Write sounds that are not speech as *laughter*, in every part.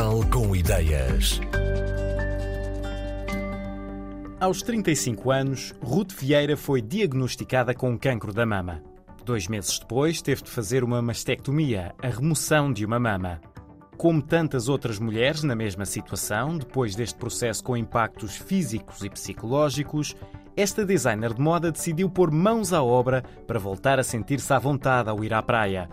Portugal com ideias. Aos 35 anos, Ruth Vieira foi diagnosticada com cancro da mama. Dois meses depois, teve de fazer uma mastectomia, a remoção de uma mama. Como tantas outras mulheres na mesma situação, depois deste processo com impactos físicos e psicológicos, esta designer de moda decidiu pôr mãos à obra para voltar a sentir-se à vontade ao ir à praia.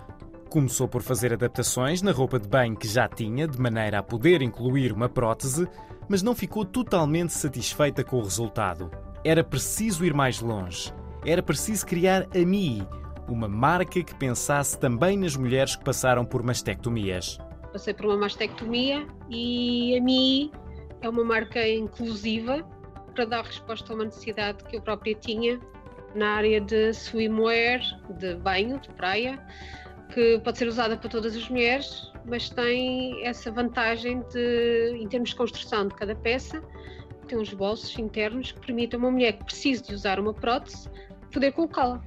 Começou por fazer adaptações na roupa de banho que já tinha, de maneira a poder incluir uma prótese, mas não ficou totalmente satisfeita com o resultado. Era preciso ir mais longe. Era preciso criar a Mi, uma marca que pensasse também nas mulheres que passaram por mastectomias. Passei por uma mastectomia e a Mi é uma marca inclusiva para dar resposta a uma necessidade que eu própria tinha na área de swimwear, de banho, de praia, que pode ser usada para todas as mulheres, mas tem essa vantagem de, em termos de construção de cada peça, tem uns bolsos internos que permitem a uma mulher que precise de usar uma prótese poder colocá-la.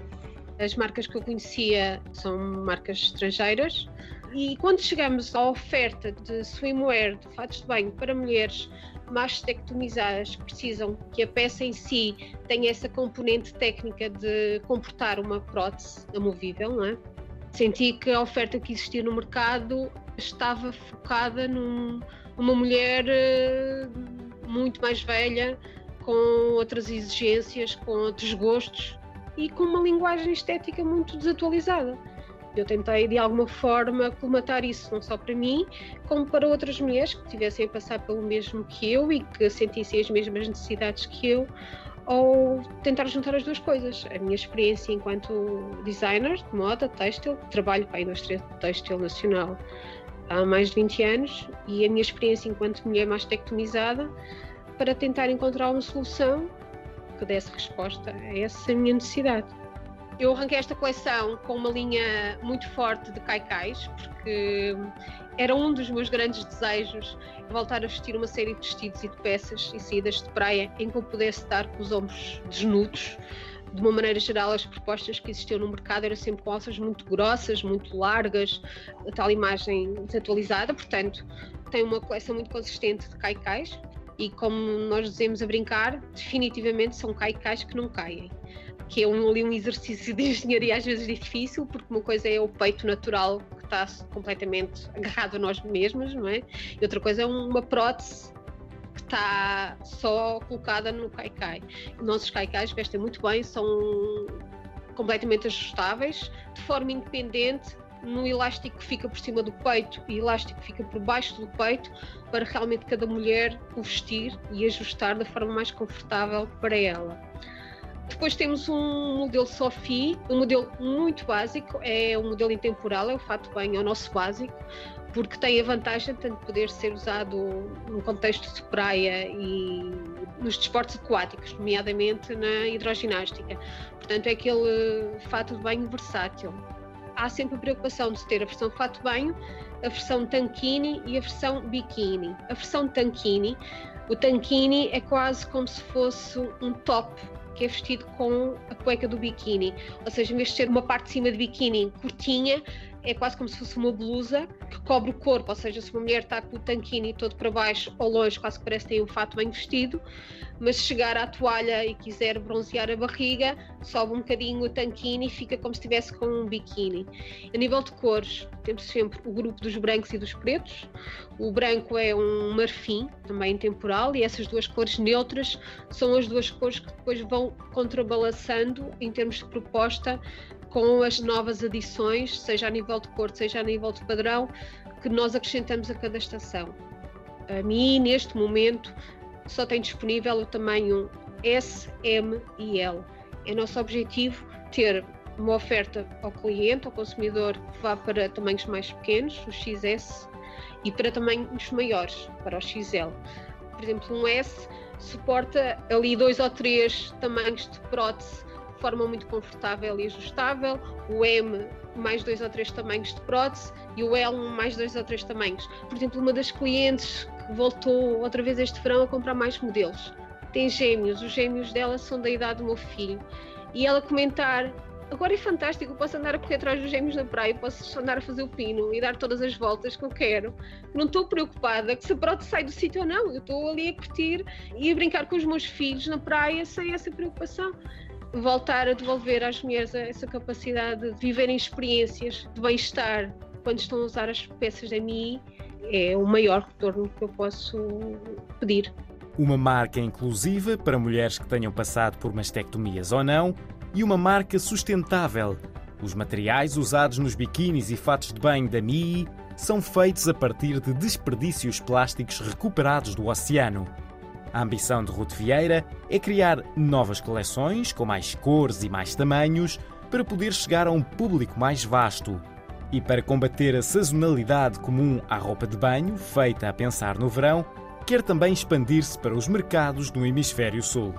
As marcas que eu conhecia são marcas estrangeiras e quando chegamos à oferta de swimwear, de fatos de banho para mulheres mastectomizadas que precisam que a peça em si tenha essa componente técnica de comportar uma prótese amovível, não é? Senti que a oferta que existia no mercado estava focada num, numa mulher eh, muito mais velha, com outras exigências, com outros gostos e com uma linguagem estética muito desatualizada. Eu tentei de alguma forma colmatar isso, não só para mim, como para outras mulheres que estivessem a passar pelo mesmo que eu e que sentissem as mesmas necessidades que eu, ou tentar juntar as duas coisas. A minha experiência enquanto designer de moda, têxtil, trabalho para a indústria têxtil nacional há mais de 20 anos, e a minha experiência enquanto mulher mastectomizada para tentar encontrar uma solução que desse resposta a essa minha necessidade. Eu arranquei esta coleção com uma linha muito forte de caicais, porque era um dos meus grandes desejos voltar a vestir uma série de vestidos e de peças e saídas de praia em que eu pudesse estar com os ombros desnudos. De uma maneira geral, as propostas que existiam no mercado eram sempre com muito grossas, muito largas, a tal imagem desatualizada. Portanto, tem uma coleção muito consistente de caicais e, como nós dizemos a brincar, definitivamente são caicais que não caem que é um, um exercício de *laughs* engenharia às vezes difícil, porque uma coisa é o peito natural está completamente agarrado a nós mesmos, não é? E outra coisa é uma prótese que está só colocada no caicai. Nossos caicais vestem muito bem, são completamente ajustáveis, de forma independente, no elástico que fica por cima do peito e elástico que fica por baixo do peito, para realmente cada mulher o vestir e ajustar da forma mais confortável para ela. Depois temos um modelo Sophie, um modelo muito básico, é um modelo intemporal, é o fato bem, é o nosso básico, porque tem a vantagem de poder ser usado no contexto de praia e nos desportos aquáticos, nomeadamente na hidroginástica. Portanto, é aquele fato de banho versátil. Há sempre a preocupação de ter a versão fato banho, a versão tankini e a versão biquíni. A versão tankini, o tankini é quase como se fosse um top que é vestido com a cueca do biquíni. Ou seja, em vez de ser uma parte de cima de biquíni curtinha, é quase como se fosse uma blusa que cobre o corpo, ou seja, se uma mulher está com o tanquini todo para baixo ou longe, quase que parece que tem um fato bem vestido, mas se chegar à toalha e quiser bronzear a barriga, sobe um bocadinho o tanquini e fica como se estivesse com um biquíni. A nível de cores, temos sempre o grupo dos brancos e dos pretos. O branco é um marfim, também temporal, e essas duas cores neutras são as duas cores que depois vão contrabalançando em termos de proposta com as novas adições, seja a nível de cor, seja a nível de padrão, que nós acrescentamos a cada estação. A mim, neste momento, só tem disponível o tamanho S, M e L. É nosso objetivo ter uma oferta ao cliente, ao consumidor, que vá para tamanhos mais pequenos, o XS, e para tamanhos maiores, para o XL. Por exemplo, um S suporta ali dois ou três tamanhos de prótese forma muito confortável e ajustável, o M mais dois ou três tamanhos de prótese e o L mais dois ou três tamanhos. Por exemplo, uma das clientes que voltou outra vez este verão a comprar mais modelos. Tem gêmeos, os gêmeos dela são da idade do meu filho. E ela comentar Agora é fantástico, eu posso andar a correr atrás dos gêmeos na praia, posso andar a fazer o pino e dar todas as voltas que eu quero. Não estou preocupada se a prótese sai do sítio ou não. Eu estou ali a curtir e a brincar com os meus filhos na praia sem essa preocupação. Voltar a devolver às mulheres essa capacidade de viverem experiências de bem-estar quando estão a usar as peças da mim é o maior retorno que eu posso pedir. Uma marca inclusiva para mulheres que tenham passado por mastectomias ou não e uma marca sustentável. Os materiais usados nos biquínis e fatos de banho da MII são feitos a partir de desperdícios plásticos recuperados do oceano. A ambição de Ruth Vieira é criar novas coleções com mais cores e mais tamanhos para poder chegar a um público mais vasto. E para combater a sazonalidade comum à roupa de banho, feita a pensar no verão, quer também expandir-se para os mercados do Hemisfério Sul.